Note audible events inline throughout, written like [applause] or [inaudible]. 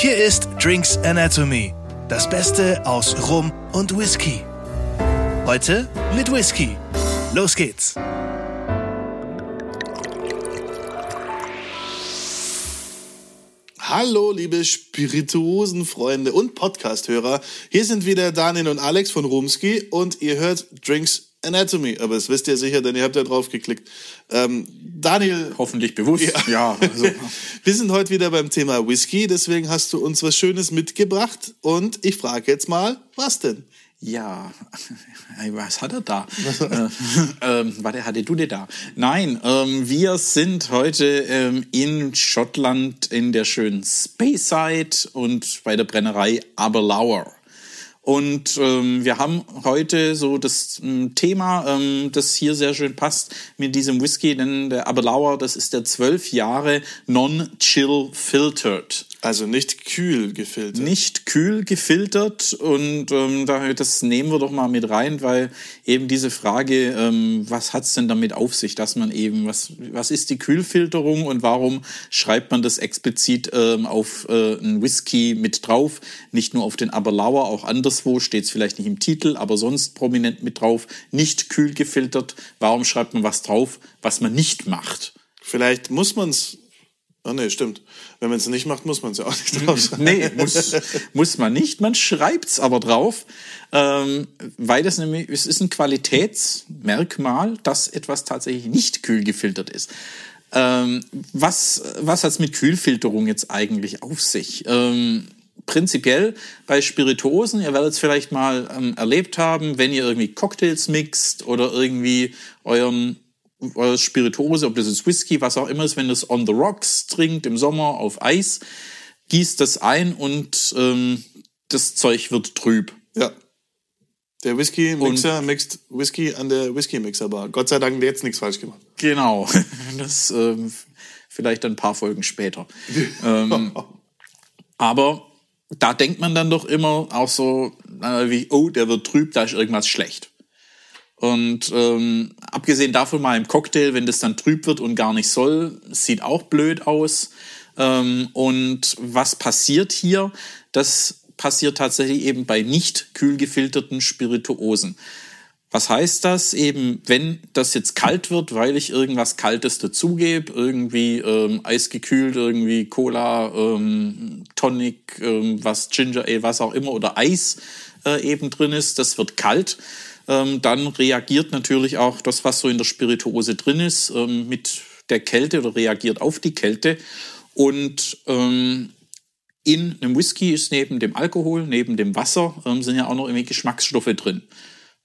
Hier ist Drinks Anatomy, das Beste aus Rum und Whisky. Heute mit Whisky. Los geht's. Hallo, liebe Spirituosenfreunde und Podcasthörer. Hier sind wieder Daniel und Alex von Rumski und ihr hört Drinks Anatomy. Aber das wisst ihr sicher, denn ihr habt ja drauf geklickt. Ähm, Daniel. Hoffentlich bewusst. Ja. ja also. [laughs] Wir sind heute wieder beim Thema Whisky, deswegen hast du uns was Schönes mitgebracht. Und ich frage jetzt mal, was denn? Ja, [laughs] was hat er da? [laughs] äh, ähm, warte, hatte du denn da? Nein, ähm, wir sind heute ähm, in Schottland in der schönen Speyside und bei der Brennerei Aberlour. Und ähm, wir haben heute so das ähm, Thema, ähm, das hier sehr schön passt mit diesem Whisky, denn der Aberlour, das ist der zwölf Jahre Non-Chill Filtered. Also nicht kühl gefiltert. Nicht kühl gefiltert und ähm, das nehmen wir doch mal mit rein, weil eben diese Frage, ähm, was hat's denn damit auf sich, dass man eben, was, was ist die Kühlfilterung und warum schreibt man das explizit ähm, auf äh, einen Whisky mit drauf, nicht nur auf den Aberlour, auch anderswo steht es vielleicht nicht im Titel, aber sonst prominent mit drauf, nicht kühl gefiltert. Warum schreibt man was drauf, was man nicht macht? Vielleicht muss man es Ah, nee, stimmt. Wenn man es nicht macht, muss man es ja auch nicht [laughs] draufschreiben. nee, muss, muss man nicht. Man schreibt es aber drauf, ähm, weil das nämlich, es ist ein Qualitätsmerkmal, dass etwas tatsächlich nicht kühl gefiltert ist. Ähm, was was hat es mit Kühlfilterung jetzt eigentlich auf sich? Ähm, prinzipiell bei Spirituosen, ihr werdet es vielleicht mal ähm, erlebt haben, wenn ihr irgendwie Cocktails mixt oder irgendwie euren Spirituose, ob das ist Whisky, was auch immer ist, wenn es on the rocks trinkt im Sommer auf Eis, gießt das ein und ähm, das Zeug wird trüb. Ja. Der Whisky-Mixer mixt Whisky an der Whisky-Mixer-Bar. Gott sei Dank jetzt nichts falsch gemacht. Genau. [laughs] Das ähm, vielleicht ein paar Folgen später. [laughs] ähm, aber da denkt man dann doch immer auch so, wie, oh, der wird trüb, da ist irgendwas schlecht. Und ähm, abgesehen davon mal im Cocktail, wenn das dann trüb wird und gar nicht soll, sieht auch blöd aus. Ähm, und was passiert hier? Das passiert tatsächlich eben bei nicht kühl gefilterten Spirituosen. Was heißt das? Eben, wenn das jetzt kalt wird, weil ich irgendwas Kaltes dazugebe, irgendwie ähm, eisgekühlt, irgendwie Cola, ähm, Tonic, ähm, was Ginger Ale, was auch immer, oder Eis äh, eben drin ist, das wird kalt ähm, dann reagiert natürlich auch das, was so in der Spirituose drin ist, ähm, mit der Kälte oder reagiert auf die Kälte. Und ähm, in einem Whisky ist neben dem Alkohol, neben dem Wasser, ähm, sind ja auch noch irgendwie Geschmacksstoffe drin.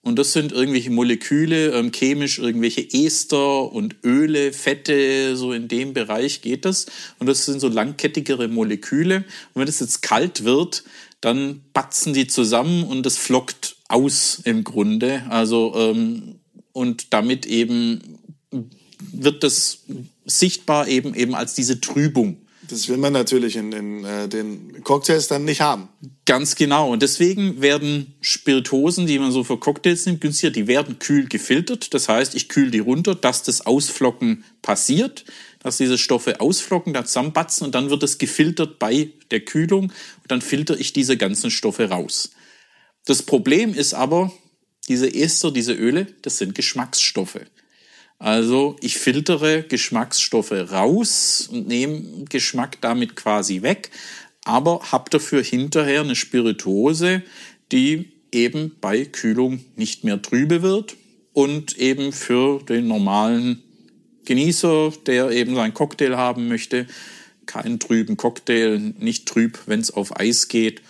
Und das sind irgendwelche Moleküle, ähm, chemisch irgendwelche Ester und Öle, Fette, so in dem Bereich geht das. Und das sind so langkettigere Moleküle. Und wenn es jetzt kalt wird, dann batzen die zusammen und es flockt aus im Grunde. Also ähm, und damit eben wird das sichtbar eben eben als diese Trübung. Das will man natürlich in, in äh, den Cocktails dann nicht haben. Ganz genau. Und deswegen werden Spiritosen, die man so für Cocktails nimmt, günstiger, die werden kühl gefiltert. Das heißt, ich kühle die runter, dass das Ausflocken passiert dass diese Stoffe ausflocken, da zusammenbatzen und dann wird es gefiltert bei der Kühlung und dann filter ich diese ganzen Stoffe raus. Das Problem ist aber, diese Ester, diese Öle, das sind Geschmacksstoffe. Also ich filtere Geschmacksstoffe raus und nehme Geschmack damit quasi weg, aber habe dafür hinterher eine Spirituose, die eben bei Kühlung nicht mehr trübe wird und eben für den normalen Genießer, der eben seinen Cocktail haben möchte. Keinen trüben Cocktail, nicht trüb, wenn es auf Eis geht.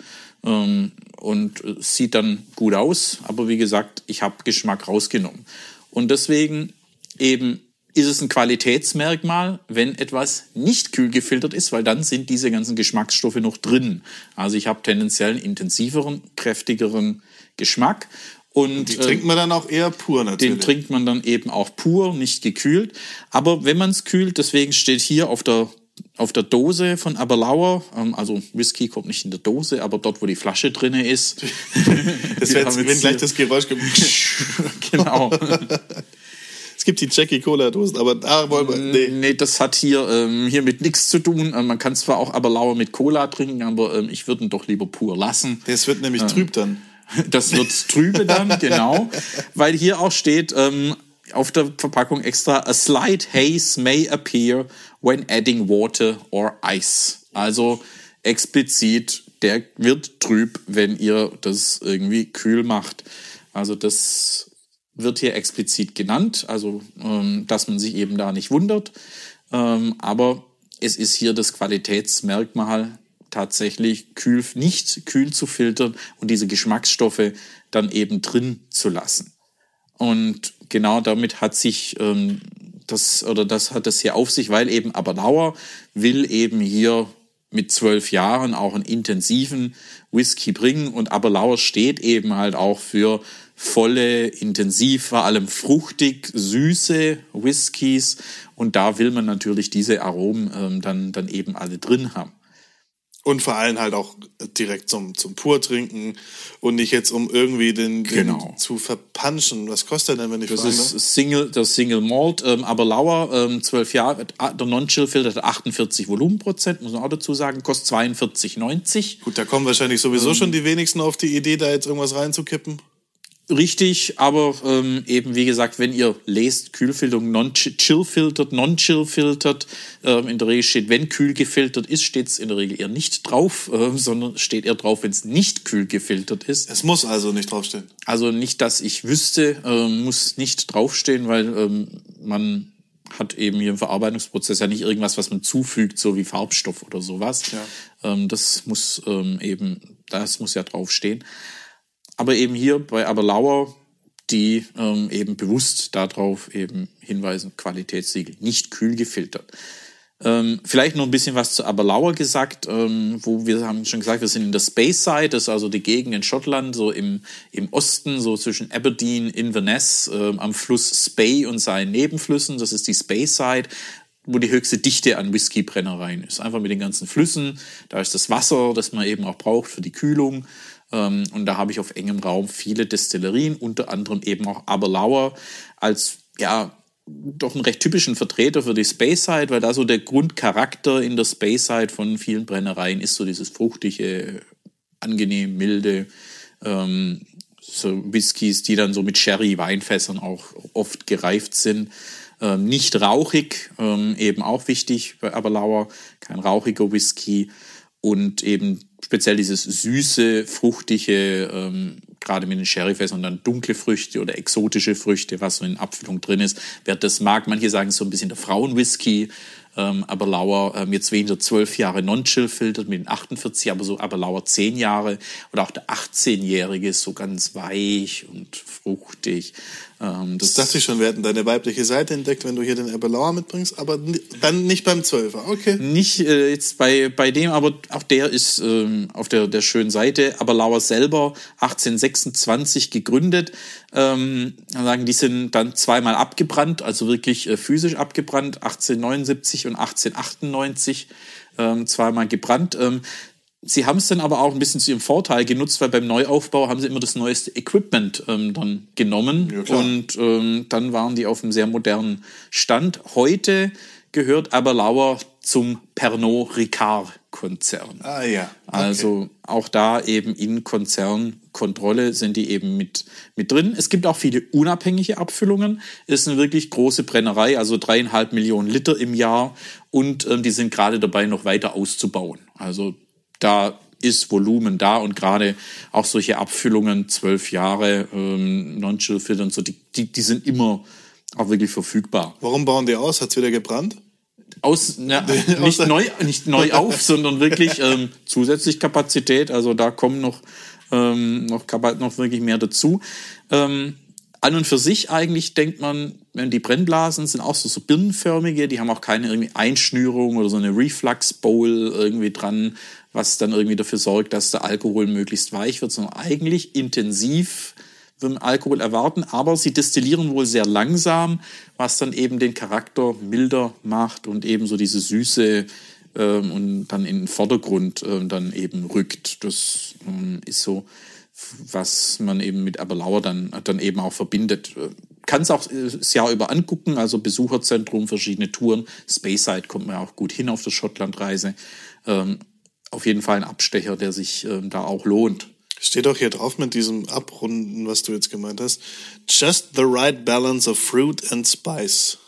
Ähm, und sieht dann gut aus. Aber wie gesagt, ich habe Geschmack rausgenommen. Und deswegen eben ist es ein Qualitätsmerkmal, wenn etwas nicht kühl gefiltert ist, weil dann sind diese ganzen Geschmacksstoffe noch drin. Also ich habe tendenziell einen intensiveren, kräftigeren Geschmack und die trinkt man dann auch eher pur natürlich. Den trinkt man dann eben auch pur, nicht gekühlt. Aber wenn man es kühlt, deswegen steht hier auf der auf der Dose von Aberlauer, ähm, also Whisky kommt nicht in der Dose, aber dort, wo die Flasche drinne ist. [laughs] das wäre jetzt, wenn gleich das Geräusch kommt. [laughs] genau. [laughs] Es gibt die Jackie Cola Dosen, aber da wollen wir. Nee. Nee, das hat hier, ähm, hier mit nichts zu tun. Ähm, man kann zwar auch Aberlauer mit Cola trinken, aber ähm, ich würde ihn doch lieber pur lassen. Das wird nämlich trüb dann. Das wird trübe dann, genau. Weil hier auch steht ähm, auf der Verpackung extra, a slight haze may appear when adding water or ice. Also explizit, der wird trüb, wenn ihr das irgendwie kühl macht. Also das wird hier explizit genannt, also ähm, dass man sich eben da nicht wundert. Ähm, aber es ist hier das Qualitätsmerkmal, tatsächlich kühl, nicht kühl zu filtern und diese Geschmacksstoffe dann eben drin zu lassen. Und genau damit hat sich ähm, das oder das hat es hier auf sich, weil eben Aberlauer will eben hier mit zwölf Jahren auch einen intensiven Whisky bringen und Aberlauer steht eben halt auch für volle, intensiv, vor allem fruchtig, süße Whiskys und da will man natürlich diese Aromen ähm, dann, dann eben alle drin haben. Und vor allem halt auch direkt zum, zum Pur-Trinken und nicht jetzt, um irgendwie den, den Genau. zu verpanschen. Was kostet der denn, wenn ich Das fragen ist? Single, das Single Malt, ähm, aber Lauer, ähm, 12 Jahre, äh, der Non-Chill-Filter hat 48 Volumenprozent, muss man auch dazu sagen, kostet 42,90. Gut, da kommen wahrscheinlich sowieso Ähm. schon die wenigsten auf die Idee, da jetzt irgendwas reinzukippen. Richtig, aber ähm, eben wie gesagt, wenn ihr lest, Kühlfilterung non-chill filtert, non-chill filtert, ähm, in der Regel steht, wenn kühl gefiltert ist, steht es in der Regel eher nicht drauf, [laughs] ähm, sondern steht eher drauf, wenn es nicht kühl gefiltert ist. Es muss also nicht draufstehen. Also nicht, dass ich wüsste, ähm, muss nicht draufstehen, weil ähm, man hat eben hier im Verarbeitungsprozess ja nicht irgendwas, was man zufügt, so wie Farbstoff oder sowas. Ähm, das muss ähm, eben, das muss ja draufstehen. Aber eben hier bei Aberlauer, die ähm, eben bewusst darauf eben hinweisen, Qualitätssiegel, nicht kühl gefiltert. Ähm, vielleicht noch ein bisschen was zu Aberlauer gesagt, ähm, wo wir haben schon gesagt, wir sind in der Space Side, das ist also die Gegend in Schottland, so im, im Osten, so zwischen Aberdeen, Inverness, ähm, am Fluss Spey und seinen Nebenflüssen, das ist die Space Side, wo die höchste Dichte an Whiskybrennereien ist. Einfach mit den ganzen Flüssen, da ist das Wasser, das man eben auch braucht für die Kühlung. Ähm, und da habe ich auf engem Raum viele Destillerien, unter anderem eben auch Aberlauer als, ja, doch einen recht typischen Vertreter für die Speyside, weil da so der Grundcharakter in der Speyside von vielen Brennereien ist so dieses fruchtige, angenehm, milde, ähm, so Whiskys, die dann so mit Sherry-Weinfässern auch oft gereift sind. Ähm, nicht rauchig, ähm, eben auch wichtig bei Aberlauer, kein rauchiger Whisky und eben speziell dieses süße, fruchtige, ähm, gerade mit den Sherryfässern dann dunkle Früchte oder exotische Früchte, was so in Abfüllung drin ist. Wer das mag, manche sagen so ein bisschen der Frauenwhisky, ähm, aber Lauer ähm, jetzt weniger zwölf Jahre Non-Chill filtert mit den 48, aber so aber Lauer zehn Jahre oder auch der 18-Jährige ist so ganz weich und fruchtig. Ähm, Das dachte ich schon, wir hätten deine weibliche Seite entdeckt, wenn du hier den Eberlauer mitbringst, aber dann nicht beim Zwölfer. Okay. Nicht äh, jetzt bei, bei dem, aber auch der ist ähm, auf der, der schönen Seite. Aber Lauer selber 1826 gegründet. Ähm, sagen, die sind dann zweimal abgebrannt, also wirklich äh, physisch abgebrannt, 1879 und 1898 ähm, zweimal gebrannt. Ähm, Sie haben es dann aber auch ein bisschen zu ihrem Vorteil genutzt, weil beim Neuaufbau haben sie immer das neueste Equipment ähm, dann genommen Ja, und ähm, dann waren die auf einem sehr modernen Stand. Heute gehört aber Lauer zum Pernod Ricard Konzern. Ah ja. Okay. Also auch da eben in Konzernkontrolle sind die eben mit, mit drin. Es gibt auch viele unabhängige Abfüllungen. Es ist eine wirklich große Brennerei, also dreieinhalb Millionen Liter im Jahr. Und ähm, die sind gerade dabei, noch weiter auszubauen. Also da ist Volumen da und gerade auch solche Abfüllungen, zwölf Jahre, ähm, Non-Chill-Filter und so, die, die, die sind immer auch wirklich verfügbar Warum bauen die aus? Hat's wieder gebrannt? aus, na, [laughs] nicht, neu, nicht neu [laughs] auf, sondern wirklich ähm, zusätzlich Kapazität. Also da kommen noch, ähm, noch, noch wirklich mehr dazu. Ähm, an und für sich eigentlich denkt man, wenn die Brennblasen sind auch so, so birnenförmige, die haben auch keine irgendwie Einschnürung oder so eine Reflux Bowl irgendwie dran, was dann irgendwie dafür sorgt, dass der Alkohol möglichst weich wird, sondern eigentlich intensiv würden Alkohol erwarten, aber sie destillieren wohl sehr langsam, was dann eben den Charakter milder macht und eben so diese Süße ähm, und dann in den Vordergrund ähm, dann eben rückt. Das ähm, ist so, was man eben mit Aberlauer dann, dann eben auch verbindet. kann es auch äh, das Jahr über angucken, also Besucherzentrum, verschiedene Touren. Speyside kommt man auch gut hin auf der Schottlandreise. Auf jeden Fall ein Abstecher, der sich ähm, da auch lohnt. Steht auch hier drauf mit diesem Abrunden, was du jetzt gemeint hast. Just the right balance of fruit and spice.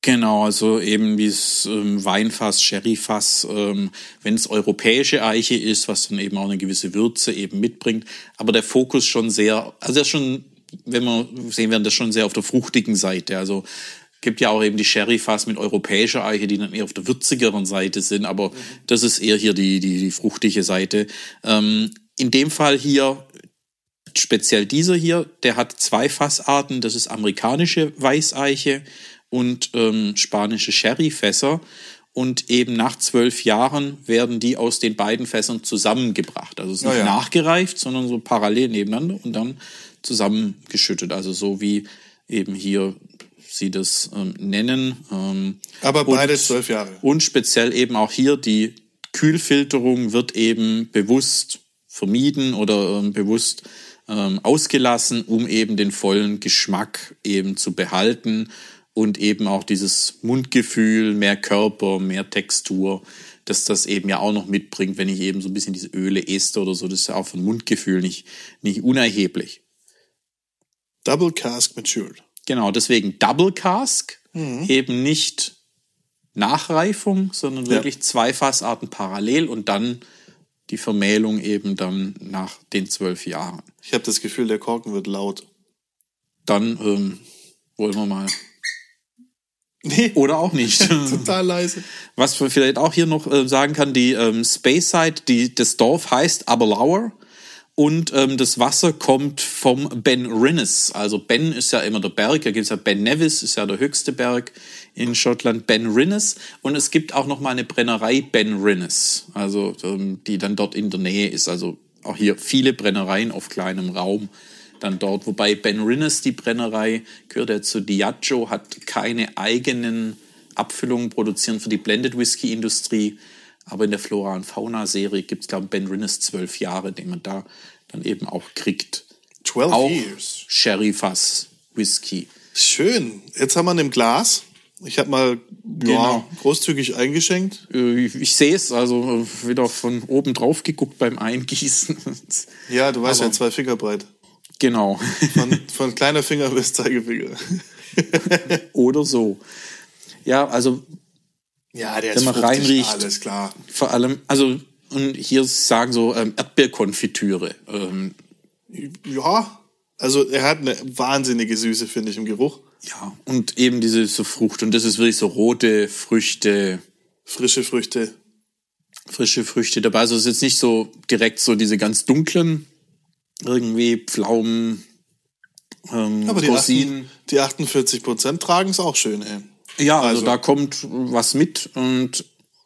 Genau, also eben wie es ähm, Weinfass, Sherryfass, ähm, wenn es europäische Eiche ist, was dann eben auch eine gewisse Würze eben mitbringt. Aber der Fokus schon sehr, also das schon, wenn wir sehen werden, das schon sehr auf der fruchtigen Seite. Also gibt ja auch eben die Sherryfass mit europäischer Eiche, die dann eher auf der würzigeren Seite sind. Aber mhm. das ist eher hier die, die, die fruchtige Seite. Ähm, in dem Fall hier speziell dieser hier, der hat zwei Fassarten. Das ist amerikanische Weißeiche und ähm, spanische Sherryfässer. Und eben nach zwölf Jahren werden die aus den beiden Fässern zusammengebracht. Also es ist nicht ja, ja. nachgereift, sondern so parallel nebeneinander und dann zusammengeschüttet. Also so wie eben hier sie das ähm, nennen. Ähm, Aber beide zwölf Jahre. Und speziell eben auch hier die Kühlfilterung wird eben bewusst vermieden oder ähm, bewusst ähm, ausgelassen, um eben den vollen Geschmack eben zu behalten und eben auch dieses Mundgefühl, mehr Körper, mehr Textur, dass das eben ja auch noch mitbringt, wenn ich eben so ein bisschen diese Öle esse oder so, das ist ja auch von Mundgefühl nicht, nicht unerheblich. Double Cask Matured. Genau, deswegen Double Cask, mhm. eben nicht Nachreifung, sondern wirklich ja. zwei Fassarten parallel und dann die Vermählung eben dann nach den zwölf Jahren. Ich habe das Gefühl, der Korken wird laut. Dann ähm, wollen wir mal [laughs] Nee. Oder auch nicht. [laughs] Total leise. Was man vielleicht auch hier noch äh, sagen kann, die ähm, Speyside, die, das Dorf heißt Aberlour und ähm, das Wasser kommt vom Ben Rinnes. Also Ben ist ja immer der Berg, da gibt es ja Ben Nevis, ist ja der höchste Berg in Schottland, Ben Rinnes. Und es gibt auch noch mal eine Brennerei Ben Rinnes, also ähm, die dann dort in der Nähe ist. Also auch hier viele Brennereien auf kleinem Raum dann dort. Wobei Ben Rinnes, die Brennerei, gehört ja zu Diageo, hat keine eigenen Abfüllungen produzieren für die Blended Whisky Industrie. Aber in der Flora und Fauna Serie gibt es, glaube ich, Ben Rinnes zwölf Jahre, den man da dann eben auch kriegt. 12 auch years. Sherry Fass Whisky. Schön. Jetzt haben wir ein Glas. Ich habe mal genau. ja, großzügig eingeschenkt. Äh, ich, ich sehe es, also wieder von oben drauf geguckt beim Eingießen. Ja, du weißt Aber, ja, zwei Finger breit. Genau. Von, von kleiner Finger [laughs] bis Zeigefinger. Oder so. Ja, also. Ja, der wenn ist man reinriecht, alles klar. Vor allem, also, und hier sagen so ähm, Erdbeerkonfitüre. Ähm, ja, also er hat eine wahnsinnige Süße, finde ich, im Geruch. Ja, und eben diese so Frucht. Und das ist wirklich so rote Früchte. Frische Früchte. Frische Früchte dabei. Also es ist jetzt nicht so direkt so diese ganz dunklen irgendwie Pflaumen, ähm, Aber die, Rosinen. 8, die 48 Prozent tragen es auch schön, ey. Ja, also, also, da kommt was mit und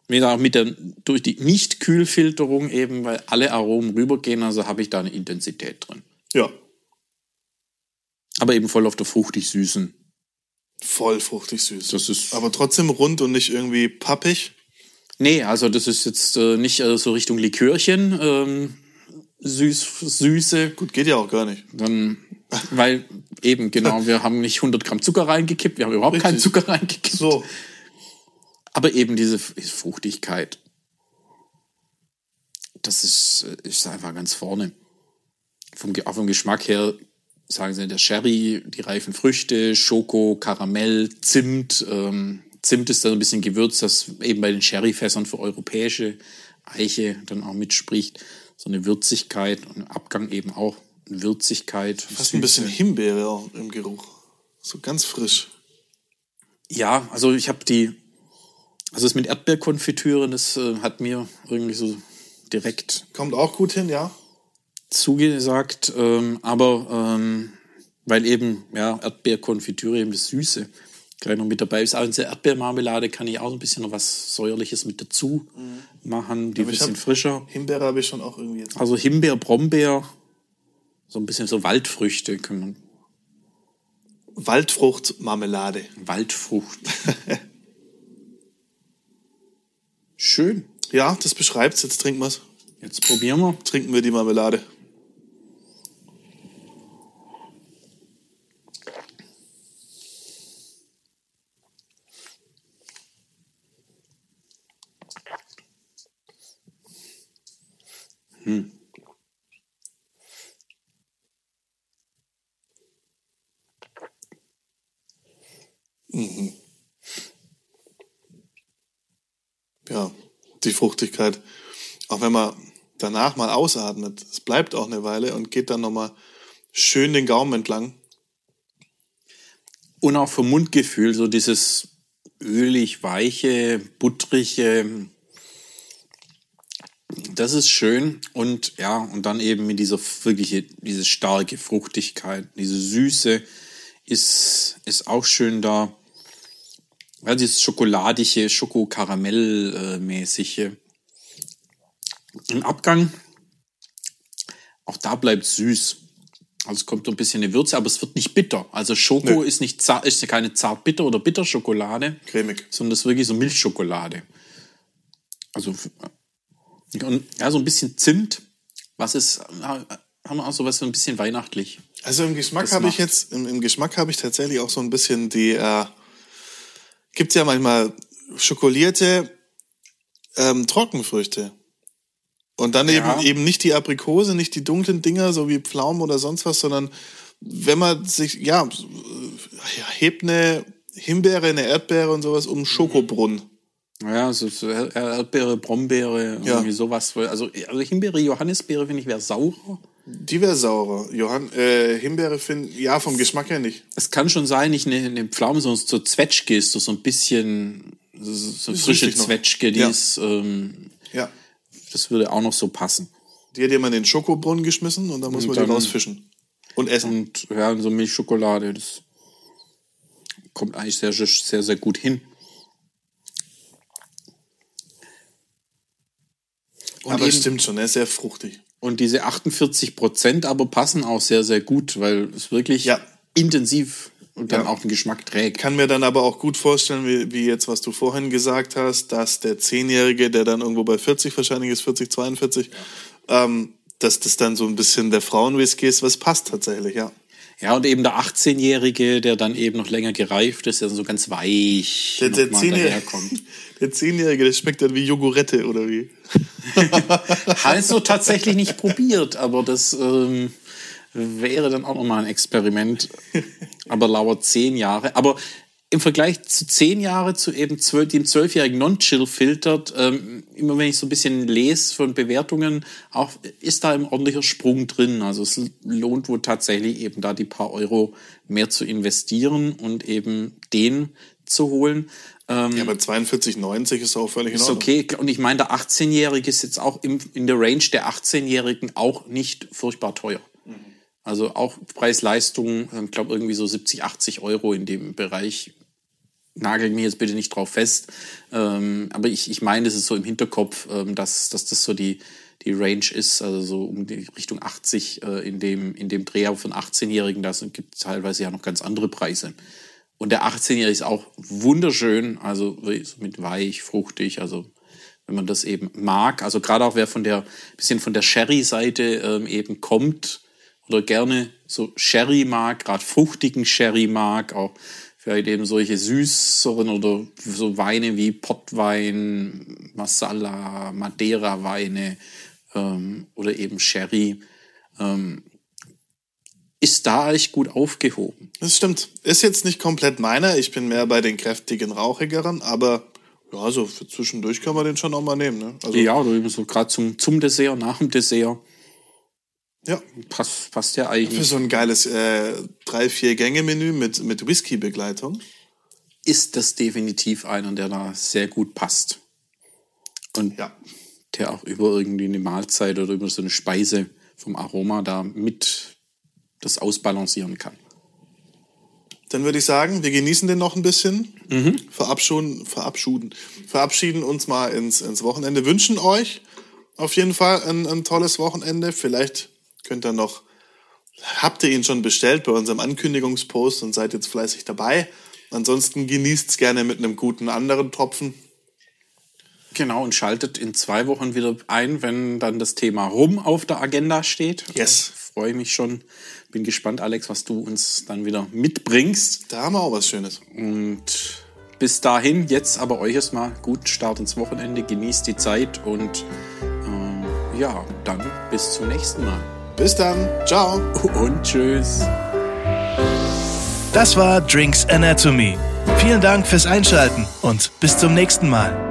mit der, durch die Nicht-Kühlfilterung eben, weil alle Aromen rübergehen, also habe ich da eine Intensität drin. Ja. Aber eben voll auf der fruchtig-süßen. Voll fruchtig-süß. Das ist. Aber trotzdem rund und nicht irgendwie pappig. Nee, also das ist jetzt äh, nicht äh, so Richtung Likörchen. Ähm, süß, Süße. Gut, geht ja auch gar nicht. Dann, weil eben, genau, [laughs] wir haben nicht 100 Gramm Zucker reingekippt, wir haben überhaupt Richtig. keinen Zucker reingekippt. So. Aber eben diese Fruchtigkeit, das ist, ist einfach ganz vorne. Vom, auch vom Geschmack her, sagen sie, der Sherry, die reifen Früchte, Schoko, Karamell, Zimt. Ähm, Zimt ist da ein bisschen Gewürz, das eben bei den Sherryfässern für europäische Eiche dann auch mitspricht so eine Würzigkeit und Abgang eben auch Würzigkeit. Fast ein bisschen Himbeere im Geruch. So ganz frisch. Ja, also ich habe die, also das mit Erdbeerkonfitüre, das äh, hat mir irgendwie so direkt. Kommt auch gut hin, ja. Zugesagt, ähm, aber ähm, weil eben, ja, Erdbeerkonfitüre eben das Süße gleich noch mit dabei ist. Auch in der Erdbeermarmelade kann ich auch ein bisschen noch was Säuerliches mit dazu mhm. machen, die ein bisschen frischer. Himbeere habe ich schon auch irgendwie jetzt. Also Himbeer, Brombeer, so ein bisschen so Waldfrüchte können man. Waldfruchtmarmelade. Waldfrucht. [laughs] Schön. Ja, das beschreibt's. Jetzt trinken wir's. Jetzt probieren wir. Trinken wir die Marmelade. Ja, die Fruchtigkeit. Auch wenn man danach mal ausatmet, es bleibt auch eine Weile und geht dann nochmal schön den Gaumen entlang. Und auch vom Mundgefühl, so dieses ölig, weiche, buttrige. Das ist schön. Und ja, und dann eben mit dieser wirkliche, diese starke Fruchtigkeit, diese Süße ist, ist auch schön da. Ja, dieses schokoladige, Schoko-Karamell-mäßige. Im Abgang, auch da bleibt süß. Also es kommt so ein bisschen eine Würze, aber es wird nicht bitter. Also Schoko Nö. ist nicht zart, ist keine zart bitter oder Bitterschokolade, Cremig. sondern das ist wirklich so Milchschokolade. Also und, ja, so ein bisschen Zimt. Was ist, haben wir auch so was so ein bisschen weihnachtlich. Also im Geschmack habe ich jetzt, im, im Geschmack habe ich tatsächlich auch so ein bisschen die, äh, gibt's ja manchmal schokolierte ähm, Trockenfrüchte. Und dann Ja. eben, eben nicht die Aprikose, nicht die dunklen Dinger, so wie Pflaumen oder sonst was, sondern wenn man sich, ja, hebt eine Himbeere, eine Erdbeere und sowas um Schokobrunnen. Ja, so, so Er- Erdbeere, Brombeere, Ja. irgendwie sowas. Also, also Himbeere, Johannisbeere finde ich wäre saurer. Die wäre saurer. Johann, äh, Himbeere finde ja, vom Geschmack her nicht. Es kann schon sein, nicht eine, eine Pflaume, sondern so Zwetschge ist so, so ein bisschen so, so frische. Zwetschge, die Ja. ist, ähm, Ja. das würde auch noch so passen. Die hat jemand in den Schokobrunnen geschmissen und dann muss Und man dann- die rausfischen. Und essen. Und ja, so Milchschokolade, das kommt eigentlich sehr, sehr, sehr gut hin. Und Aber eben- stimmt schon, er ist sehr fruchtig. Und diese 48 Prozent aber passen auch sehr, sehr gut, weil es wirklich Ja. intensiv und dann Ja. auch den Geschmack trägt. kann mir dann aber auch gut vorstellen, wie, wie jetzt, was du vorhin gesagt hast, dass der Zehnjährige, der dann irgendwo bei 40 wahrscheinlich ist, 40, 42, ähm, dass das dann so ein bisschen der Frauenwhisky ist, was passt tatsächlich, ja. Ja, und eben der 18-Jährige, der dann eben noch länger gereift ist, der so ganz weich Der, der, daherkommt. [laughs] der Zehnjährige, der schmeckt dann wie Jogurette oder wie? [laughs] Also tatsächlich nicht probiert, aber das ähm, wäre dann auch nochmal ein Experiment. Aber lauert zehn Jahre. Aber im Vergleich zu zehn Jahre zu eben zwölf, dem zwölfjährigen Non-Chill filtert, ähm, immer wenn ich so ein bisschen lese von Bewertungen, auch ist da ein ordentlicher Sprung drin. Also es lohnt wohl tatsächlich eben da die paar Euro mehr zu investieren und eben den zu holen. Ähm, Ja, aber 42,90 ist auch völlig in ist Ordnung. okay. Und ich meine, der 18-Jährige ist jetzt auch im, in der Range der 18-Jährigen auch nicht furchtbar teuer. Also auch Preis-Leistung, ich glaube irgendwie so 70, 80 Euro in dem Bereich. Nagel mich jetzt bitte nicht drauf fest. Ähm, aber ich, ich meine, das ist so im Hinterkopf, ähm, dass, dass das so die, die Range ist, also so um die Richtung 80 äh, in dem, in dem Dreh von 18-Jährigen. Da gibt teilweise ja noch ganz andere Preise. Und der 18-Jährige ist auch wunderschön, also so mit weich, fruchtig, also wenn man das eben mag, also gerade auch wer von der bisschen von der Sherry-Seite ähm, eben kommt oder gerne so Sherry mag, gerade fruchtigen Sherry mag, auch vielleicht eben solche süßeren oder so Weine wie Pottwein, Masala, Madeira-Weine ähm, oder eben Sherry, ähm, ist da echt gut aufgehoben. Das stimmt. Ist jetzt nicht komplett meiner. Ich bin mehr bei den kräftigen, rauchigeren, aber ja, so für zwischendurch kann man den schon auch mal nehmen. Ne? Also, Ja, oder eben so gerade zum, zum Dessert, nach dem Dessert. Ja. Passt, passt ja Für eigentlich. so ein geiles äh, drei, vier Gänge-Menü mit, mit Whisky-Begleitung. Ist das definitiv einer, der da sehr gut passt. Und Ja. der auch über irgendwie eine Mahlzeit oder über so eine Speise vom Aroma da mit das ausbalancieren kann. Dann würde ich sagen, wir genießen den noch ein bisschen, verabschieden, verabschieden, verabschieden uns mal ins, ins Wochenende, wünschen euch auf jeden Fall ein, ein tolles Wochenende. Vielleicht könnt ihr noch, habt ihr ihn schon bestellt bei unserem Ankündigungspost und seid jetzt fleißig dabei. Ansonsten genießt's gerne mit einem guten anderen Tropfen. Genau, und schaltet in zwei Wochen wieder ein, wenn dann das Thema Rum auf der Agenda steht. Yes. Freue mich schon. Bin gespannt, Alex, was du uns dann wieder mitbringst. Da haben wir auch was Schönes. Und bis dahin, jetzt aber euch erstmal guten Start ins Wochenende, genießt die Zeit und ähm, ja, dann bis zum nächsten Mal. Bis dann. Ciao. [laughs] Und tschüss. Das war Drinks Anatomy. Vielen Dank fürs Einschalten und bis zum nächsten Mal.